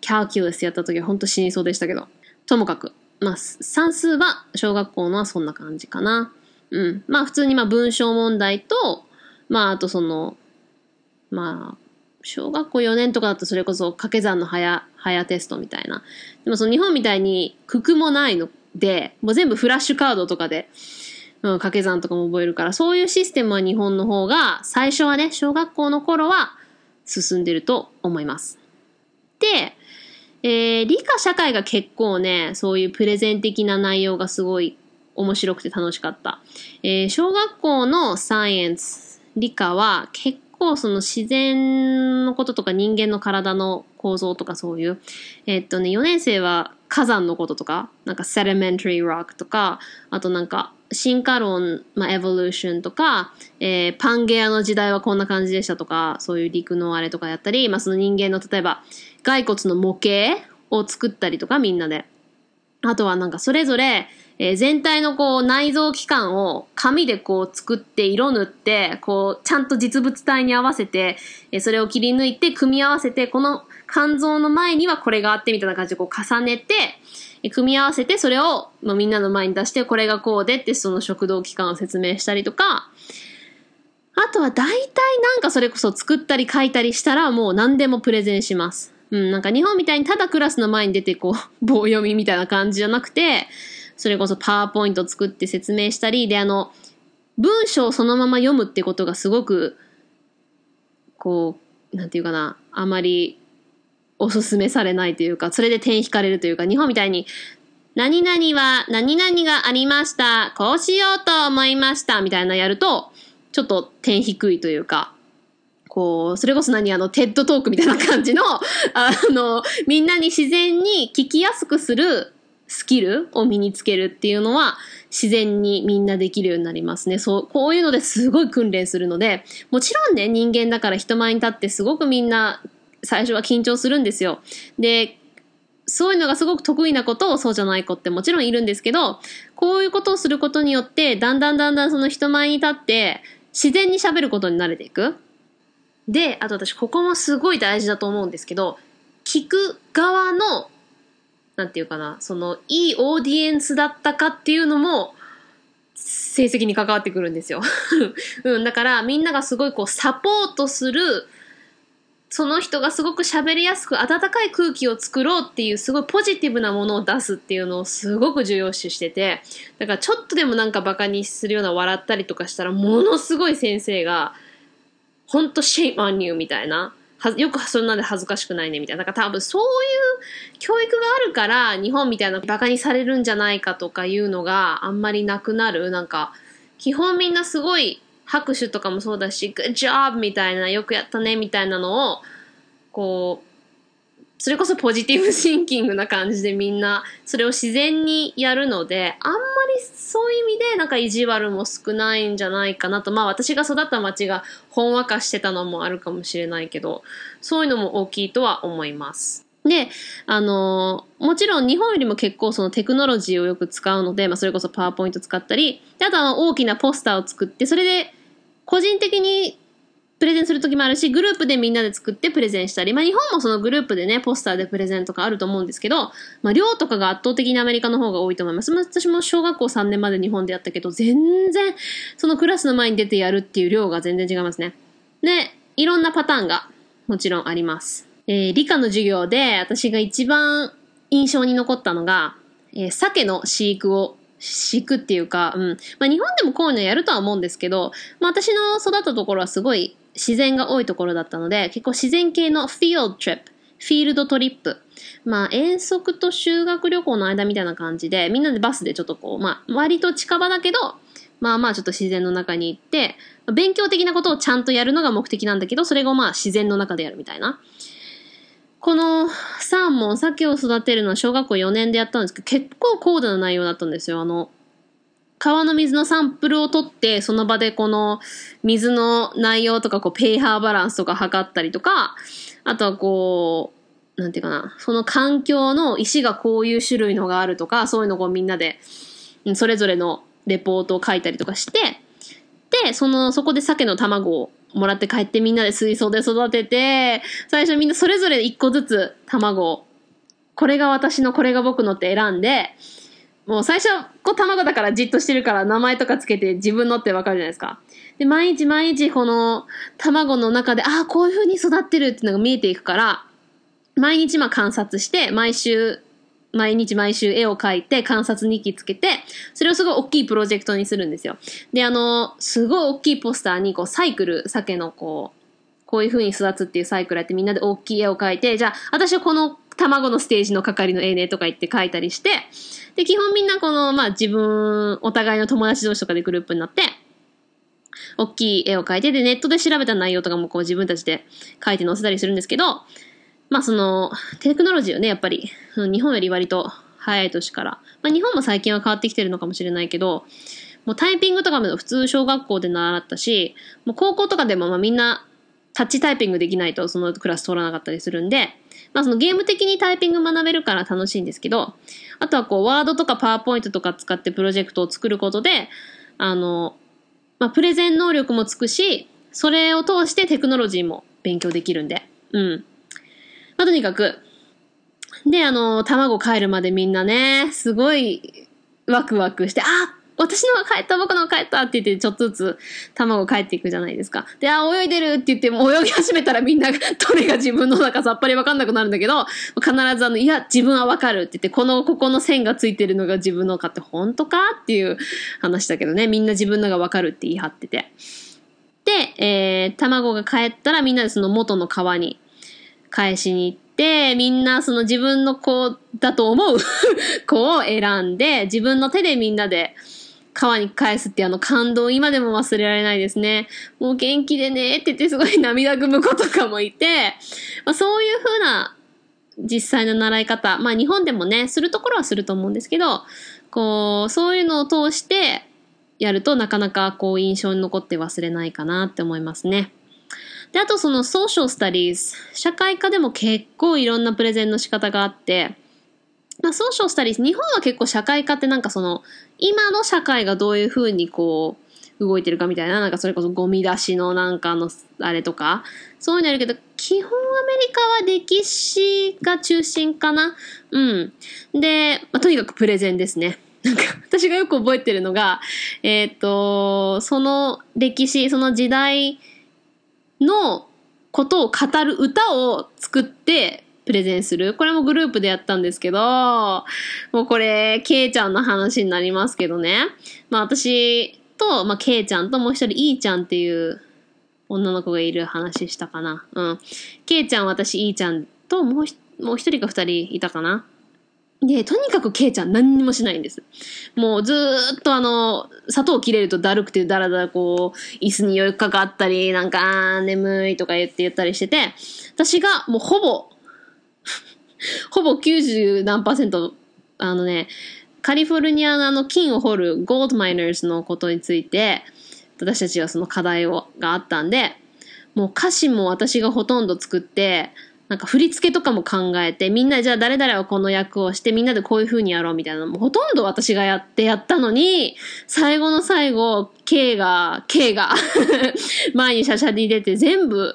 キャーキュラスやった時は本当死にそうでしたけど、ともかく、まあ、算数は小学校のはそんな感じかな。うん。まあ、普通にまあ文章問題と、まあ、あとその、まあ、小学校4年とかだとそれこそ掛け算の早、早テストみたいな。でもその日本みたいに九九もないので、もう全部フラッシュカードとかで、うん、掛け算とかも覚えるから、そういうシステムは日本の方が、最初はね、小学校の頃は進んでると思います。で、えー、理科社会が結構ね、そういうプレゼン的な内容がすごい面白くて楽しかった。えー、小学校のサイエンス、理科は結構その自然のこととか人間の体の構造とかそういう、えっとね、4年生は火山のこととか、なんか sedimentary rock とか、あとなんか進化論、まあ、エボリューションとか、えー、パンゲアの時代はこんな感じでしたとか、そういう陸のあれとかやったり、まあ、その人間の例えば骸骨の模型を作ったりとかみんなで。あとはなんかそれぞれ、えー、全体のこう内臓器官を紙でこう作って色塗って、こうちゃんと実物体に合わせて、えー、それを切り抜いて組み合わせて、この肝臓の前にはこれがあってみたいな感じでこう重ねて、え、組み合わせてそれを、まあ、みんなの前に出してこれがこうでってその食道器官を説明したりとか、あとは大体なんかそれこそ作ったり書いたりしたらもう何でもプレゼンします。うん、なんか日本みたいにただクラスの前に出てこう棒読みみたいな感じじゃなくて、それこそパワーポイント作って説明したり、で、あの、文章をそのまま読むってことがすごく、こう、なんていうかな、あまりおすすめされないというか、それで点引かれるというか、日本みたいに、何々は何々がありました。こうしようと思いました。みたいなやると、ちょっと点低いというか、こう、それこそ何あの、テッドトークみたいな感じの、あの、みんなに自然に聞きやすくするスキルを身につけるっていうのは、自然にみんなできるようになりますね。そう、こういうのですごい訓練するので、もちろんね、人間だから人前に立ってすごくみんな最初は緊張するんですよ。で、そういうのがすごく得意な子とをそうじゃない子ってもちろんいるんですけど、こういうことをすることによって、だんだんだんだんその人前に立って、自然に喋ることに慣れていく。で、あと私ここもすごい大事だと思うんですけど、聞く側の、なんていうかな、その、いいオーディエンスだったかっていうのも、成績に関わってくるんですよ。うん、だからみんながすごいこうサポートするその人がすごく喋りやすく温かい空気を作ろうっていうすごいポジティブなものを出すっていうのをすごく重要視しててだからちょっとでもなんかバカにするような笑ったりとかしたらものすごい先生がほんと shame on you みたいなよくそんなんで恥ずかしくないねみたいな。なんか多分そういう教育があるから日本みたいなバカにされるんじゃないかとかいうのがあんまりなくなる。なんか基本みんなすごい拍手とかもそうだし、good job みたいな、よくやったねみたいなのを、こう、それこそポジティブ シンキングな感じでみんなそれを自然にやるので、あんまりそういう意味でなんか意地悪も少ないんじゃないかなと。まあ私が育った町がほんわかしてたのもあるかもしれないけど、そういうのも大きいとは思います。で、あのもちろん日本よりも結構そのテクノロジーをよく使うので、まあそれこそパワーポイント使ったり、であとは大きなポスターを作って、それで個人的にプレゼンする時もあるし、グループでみんなで作ってプレゼンしたり、まあ日本もそのグループでね、ポスターでプレゼンとかあると思うんですけど、まあ量とかが圧倒的にアメリカの方が多いと思います。私も小学校3年まで日本でやったけど、全然そのクラスの前に出てやるっていう量が全然違いますね。で、いろんなパターンがもちろんあります。えー、理科の授業で私が一番印象に残ったのが、えー、鮭の飼育を敷くっていうか、うん。まあ日本でもこういうのやるとは思うんですけど、まあ私の育ったところはすごい自然が多いところだったので、結構自然系のフィールドトリップ、フィールドトリップ。まあ遠足と修学旅行の間みたいな感じで、みんなでバスでちょっとこう、まあ割と近場だけど、まあまあちょっと自然の中に行って、勉強的なことをちゃんとやるのが目的なんだけど、それをまあ自然の中でやるみたいな。このサーモン、鮭を育てるのは小学校4年でやったんですけど、結構高度な内容だったんですよ。あの、川の水のサンプルを取って、その場でこの水の内容とか、こう、ペーハーバランスとか測ったりとか、あとはこう、なんていうかな、その環境の石がこういう種類のがあるとか、そういうのをこうみんなで、それぞれのレポートを書いたりとかして、で、その、そこで鮭の卵をもらって帰ってみんなで水槽で育てて、最初みんなそれぞれ一個ずつ卵を、これが私の、これが僕のって選んで、もう最初こう卵だからじっとしてるから名前とかつけて自分のってわかるじゃないですか。で、毎日毎日この卵の中で、ああ、こういう風に育ってるっていうのが見えていくから、毎日まあ観察して、毎週毎日毎週絵を描いて観察日記つけて、それをすごい大きいプロジェクトにするんですよ。で、あの、すごい大きいポスターにこうサイクル、鮭のこう、こういう風に育つっていうサイクルやってみんなで大きい絵を描いて、じゃあ私はこの卵のステージの係の絵ねとか言って描いたりして、で、基本みんなこの、まあ自分、お互いの友達同士とかでグループになって、大きい絵を描いて、で、ネットで調べた内容とかもこう自分たちで書いて載せたりするんですけど、まあその、テクノロジーをね、やっぱり、日本より割と早い年から、まあ日本も最近は変わってきてるのかもしれないけど、もうタイピングとかも普通小学校で習ったし、もう高校とかでもまあみんなタッチタイピングできないとそのクラス通らなかったりするんで、まあそのゲーム的にタイピング学べるから楽しいんですけど、あとはこうワードとかパワーポイントとか使ってプロジェクトを作ることで、あの、まあプレゼン能力もつくし、それを通してテクノロジーも勉強できるんで、うん。まあ、とにかく、で、あの、卵帰るまでみんなね、すごいワクワクして、あ私のが帰った僕のが帰ったって言って、ちょっとずつ卵帰っていくじゃないですか。で、あ、泳いでるって言って、も泳ぎ始めたらみんな、どれが自分のだかさっぱりわかんなくなるんだけど、必ずあの、いや、自分はわかるって言って、この、ここの線がついてるのが自分のかって本当かっていう話だけどね、みんな自分のがわかるって言い張ってて。で、えー、卵が帰ったらみんなでその元の川に返しに行って、みんなその自分の子だと思う 子を選んで、自分の手でみんなで、川に返すっていうあの感動、今でも忘れられないですね。もう元気でねって言ってすごい涙ぐむ子とかもいて、まあ、そういう風な実際の習い方、まあ日本でもね、するところはすると思うんですけど、こう、そういうのを通してやるとなかなかこう印象に残って忘れないかなって思いますね。で、あとそのソーシャルスタディーズ、社会科でも結構いろんなプレゼンの仕方があって、まあ、ソーシャルスタディーズ、日本は結構社会科ってなんかその、今の社会がどういうふうにこう、動いてるかみたいな、なんかそれこそゴミ出しのなんかの、あれとか、そういうのやるけど、基本アメリカは歴史が中心かな。うん。で、まあ、とにかくプレゼンですね。なんか、私がよく覚えてるのが、えっ、ー、と、その歴史、その時代のことを語る歌を作ってプレゼンする。これもグループでやったんですけど、もうこれ、ケイちゃんの話になりますけどね。まあ私と、まあケイちゃんともう一人イーちゃんっていう女の子がいる話したかな。うん。ケイちゃん、私、イーちゃんともうもう一人か二人いたかな。で、とにかくケイちゃん何にもしないんです。もうずーっとあの、砂糖切れるとだるくてだらだらこう、椅子に寄りかかったり、なんか、眠いとか言って言ったりしてて、私がもうほぼ、ほぼ90何パーセント、あのね、カリフォルニアのあの金を掘るゴールドマイナーズのことについて、私たちはその課題をがあったんで、もう歌詞も私がほとんど作って、なんか振り付けとかも考えて、みんなじゃあ誰々はこの役をして、みんなでこういう風にやろうみたいなのもほとんど私がやってやったのに、最後の最後、K が、K が 前にシャシャに出て全部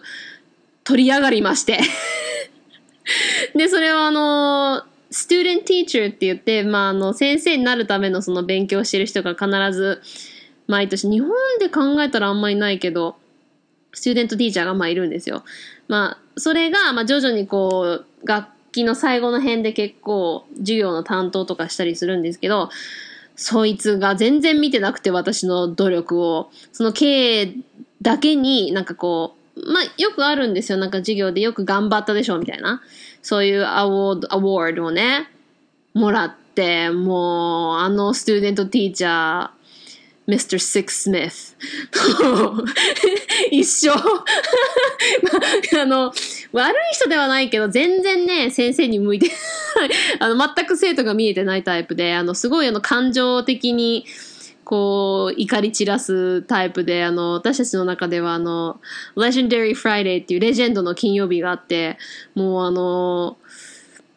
取り上がりまして。で、それはあの、ス t ーデン t teacher って言って、まあ、あの、先生になるためのその勉強してる人が必ず、毎年、日本で考えたらあんまりないけど、スチューデントティーチャーがまあいるんですよ。まあ、それが、まあ徐々にこう、楽器の最後の辺で結構授業の担当とかしたりするんですけど、そいつが全然見てなくて私の努力を、その経営だけになんかこう、まあよくあるんですよ。なんか授業でよく頑張ったでしょみたいな。そういうアワード、アワードをね、もらって、もう、あのスチューデントティーチャー、Mr. Six Smith 一生 あの、悪い人ではないけど、全然ね、先生に向いてあの、全く生徒が見えてないタイプで、あの、すごいあの、感情的に、こう、怒り散らすタイプで、あの、私たちの中では、あの、Legendary Friday っていうレジェンドの金曜日があって、もうあの、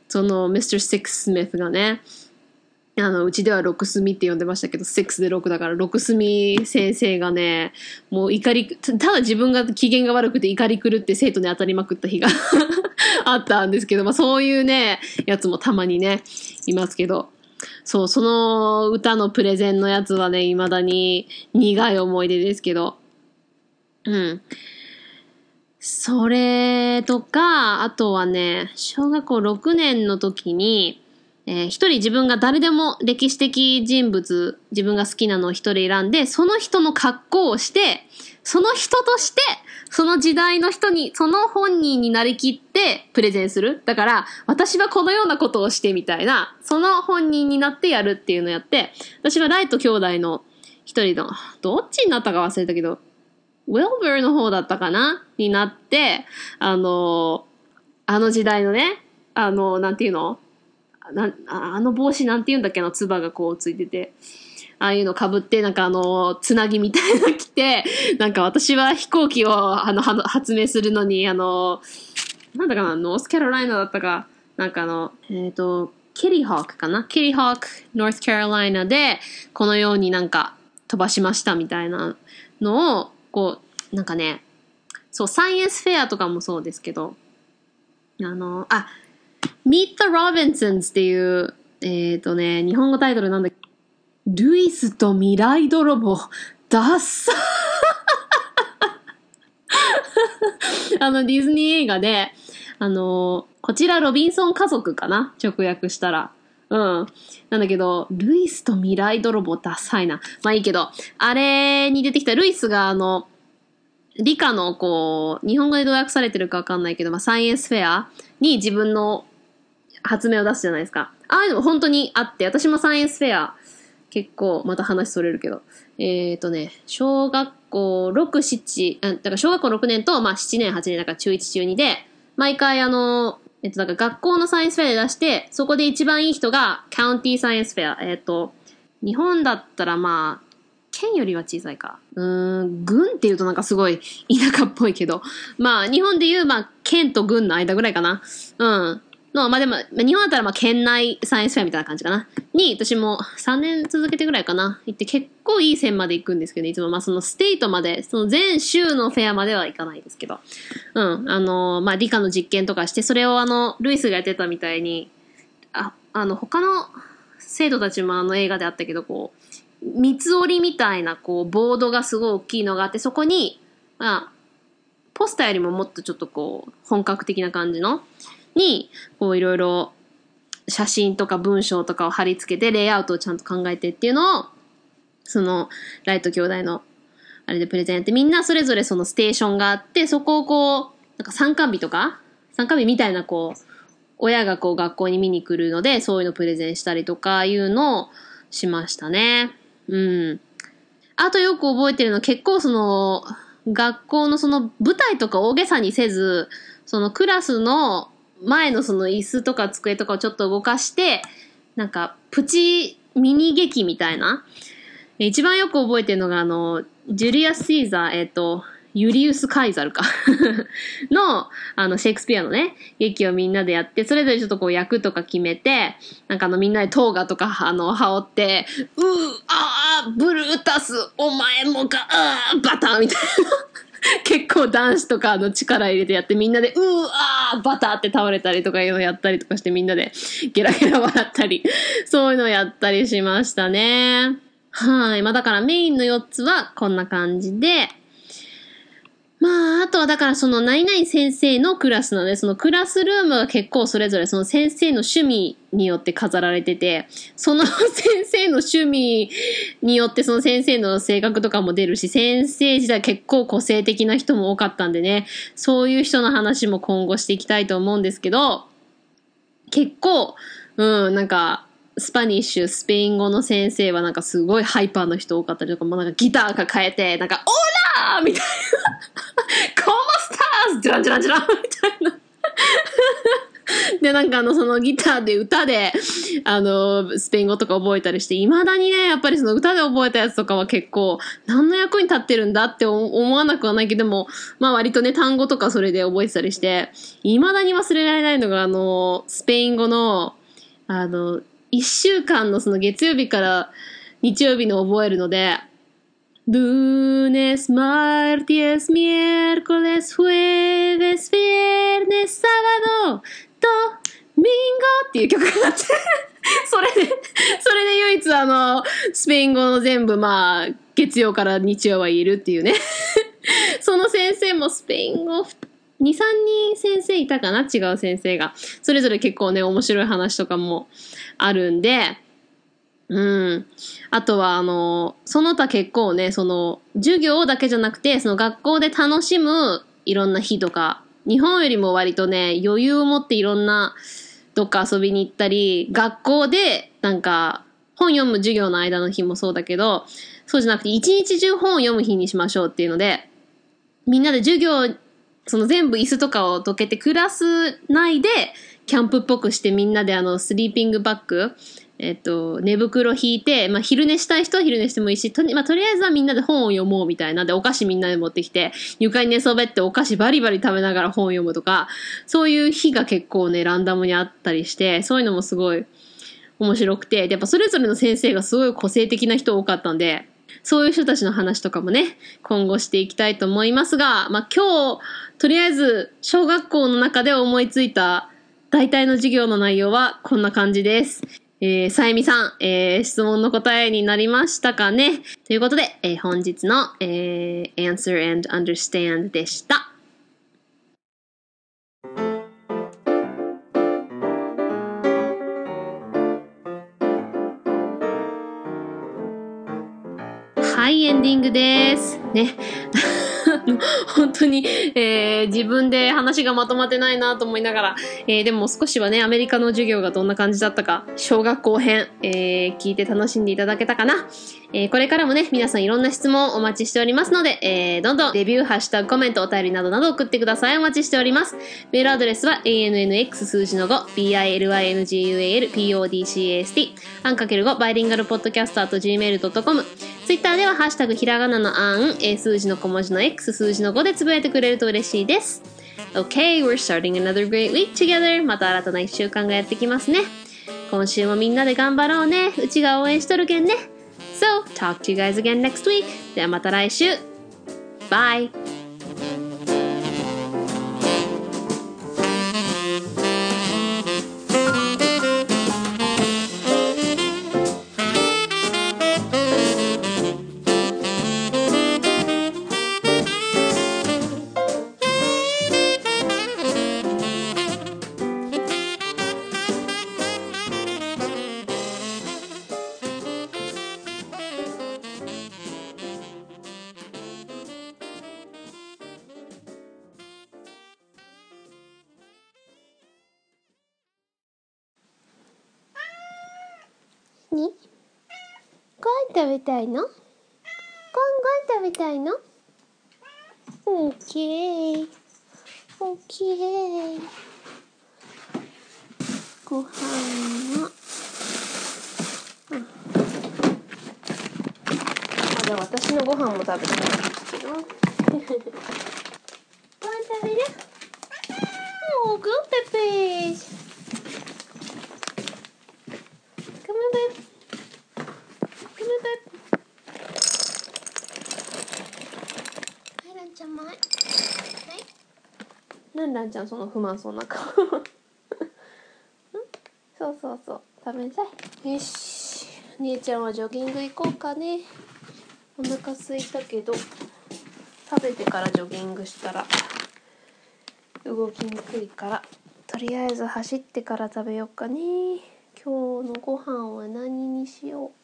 その、Mr. Six Smith がね、あの、うちでは六隅って呼んでましたけど、セックスで6だから、六隅先生がね、もう怒り、ただ自分が機嫌が悪くて怒り狂って生徒に当たりまくった日が あったんですけど、まあそういうね、やつもたまにね、いますけど、そう、その歌のプレゼンのやつはね、未だに苦い思い出ですけど、うん。それとか、あとはね、小学校6年の時に、えー、一人自分が誰でも歴史的人物、自分が好きなのを一人選んで、その人の格好をして、その人として、その時代の人に、その本人になりきってプレゼンする。だから、私はこのようなことをしてみたいな、その本人になってやるっていうのをやって、私はライト兄弟の一人の、どっちになったか忘れたけど、ウェルバーの方だったかな？になって、あの、あの時代のね、あの、なんていうの？なあの帽子なんて言うんだっけな、つばがこうついてて。ああいうの被って、なんかあの、つなぎみたいなて、なんか私は飛行機をあの発明するのに、あの、なんだかな、ノースカロライナだったか、なんかあの、えっ、ー、と、ケリーホークかな？ケリーホーク、ノースカロライナで、このようになんか飛ばしましたみたいなのを、こう、なんかね、そう、サイエンスフェアとかもそうですけど、あの、あ、Meet the Robinsons っていう、えっ、ー、とね、日本語タイトルなんだっけルイスと未来泥棒。ダッサ あの、ディズニー映画で、あの、こちらロビンソン家族かな？直訳したら。うん。なんだけど、ルイスと未来泥棒ダサいな。まあいいけど、あれに出てきたルイスがあの、理科のこう、日本語でどう訳されてるかわかんないけど、まあサイエンスフェアに自分の発明を出すじゃないですか。ああいうのも本当にあって、私もサイエンスフェア結構、また話それるけど。えっ、ー、とね、小学校6、7、あだから小学校6年と、まあ7年、8年、だから中1、中2で、毎回あの、えっと、だか学校の science fair で出して、そこで一番いい人が、 county science fair。えっと、日本だったらまあ、県よりは小さいか。うーん、郡って言うとなんかすごい田舎っぽいけど。まあ、日本で言う、まあ、県と郡の間ぐらいかな。うん。の、まあでも、日本だったらま県内 science fair みたいな感じかな。に、私も3年続けてぐらいかな。行って結構いい線まで行くんですけど、いつもまその state まで、その全州のフェアまでは行かないですけど。うん。あの、まあ理科の実験とかして、それをあの、ルイスがやってたみたいに、あ、あの、他の生徒たちもあの映画であったけど、こう、三つ折りみたいな、こう、ボードがすごい大きいのがあって、そこに、まあ、ポスターよりももっとちょっとこう、本格的な感じの、に、こういろいろ写真とか文章とかを貼り付けて、レイアウトをちゃんと考えてっていうのを、その、ライト兄弟の、あれでプレゼンやって、みんなそれぞれそのステーションがあって、そこをこう、なんか参観日とか、参観日みたいなこう、親がこう学校に見に来るので、そういうのプレゼンしたりとかいうのをしましたね。うん。あとよく覚えてるのは結構その、学校のその舞台とか大げさにせず、そのクラスの前のその椅子とか机とかをちょっと動かして、なんか、プチミニ劇みたいな。一番よく覚えてるのが、あの、ジュリアス・シーザー、えっ、ー、と、ユリウス・カイザルかの、あの、シェイクスピアのね、劇をみんなでやって、それぞれちょっとこう役とか決めて、なんかあのみんなでトーガとか、あの、羽織って、うー、あー、ブルータス、お前もか、あー、バターみたいな 結構男子とかの力入れてやってみんなで、うーあーバターって倒れたりとかいうのやったりとかしてみんなでゲラゲラ笑ったり、そういうのやったりしましたね。はい。まあだからメインの4つはこんな感じで、まあ、あとはだからその何々先生のクラスなので、そのクラスルームが結構それぞれその先生の趣味によって飾られてて、その先生の趣味によってその先生の性格とかも出るし、先生自体結構個性的な人も多かったんでね、そういう人の話も今後していきたいと思うんですけど、結構、うん、なんか、 Spanish、スペイン語の先生はなんかすごい hyper の人多かったりとか、もうなんかギター抱えて、なんか、 Hola みたいな。ジランジランジラン みたいな。で、なんかあの、そのギターで歌で、あの、スペイン語とか覚えたりして、未だにね、やっぱりその歌で覚えたやつとかは結構、何の役に立ってるんだって思わなくはないけども、まあ割とね、単語とかそれで覚えてたりして、未だに忘れられないのが、あの、スペイン語の、あの、一週間のその月曜日から日曜日の覚えるので、lunes, martes, miércoles, jueves, viernes, sábado, domingo っていう曲があって。それで、それで唯一あの、スペイン語の全部まあ、月曜から日曜は言えるっていうね。その先生もスペイン語2、3人先生いたかな？違う先生が。それぞれ結構ね、面白い話とかもあるんで、うん。あとは、あの、その他結構ね、その、授業だけじゃなくて、その学校で楽しむいろんな日とか、日本よりも割とね、余裕を持っていろんな、どっか遊びに行ったり、学校で、なんか、本読む授業の間の日もそうだけど、そうじゃなくて、一日中本を読む日にしましょうっていうので、みんなで授業、その全部椅子とかをどけて、クラス内で、キャンプっぽくしてみんなであの、スリーピングバッグ、えっと、寝袋引いて、まあ、昼寝したい人は昼寝してもいいし、と,、まあ、とりあえずはみんなで本を読もうみたいなで、お菓子みんなで持ってきて、床に寝そべってお菓子バリバリ食べながら本を読むとか、そういう日が結構ね、ランダムにあったりして、そういうのもすごい面白くて、やっぱそれぞれの先生がすごい個性的な人多かったんで、そういう人たちの話とかもね、今後していきたいと思いますが、まあ、今日、とりあえず、小学校の中で思いついた大体の授業の内容はこんな感じです。えー、さゆみさん、えー、質問の答えになりましたかね？ということで、えー、本日の、えー、Answer and Understand でした。はい、エンディングです。ね。本当に、えー、自分で話がまとまってないなと思いながら、えー、でも少しはね、アメリカの授業がどんな感じだったか、小学校編、えー、聞いて楽しんでいただけたかな。えー、これからもね、皆さんいろんな質問お待ちしておりますので、えー、どんどんレビュー、ハッシュタグ、コメント、お便りなどなど送ってください。お待ちしております。メールアドレスは ANNX 数字の5、BILINGUAL、PODCAST、アンかける5、バイリンガルポッドキャスト gmail.com、ツイッターではハッシュタグ、ひらがなのあん、英、数字の小文字の X、数字の5でつぶやいてくれると嬉しいです。Okay, we're starting another great week together. また新たな一週間がやってきますね。今週もみんなで頑張ろうね。うちが応援しとるけんね。So, talk to you guys again next week. ではまた来週。Bye! たいのご飯ご飯食べたいの？オッケーオッケー。ご飯は、うん、あじゃあ私のご飯も食べたいんですけどご飯食べる？おーグーペペー Hi, ちゃんもはいなんらんちゃんその不満そうな顔。そうそうそう。食べなさい。よし。姉ちゃんはジョギング行こうかね。お腹すいたけど食べてからジョギングしたら動きにくいからとりあえず走ってから食べようかね。今日のご飯は何にしよう。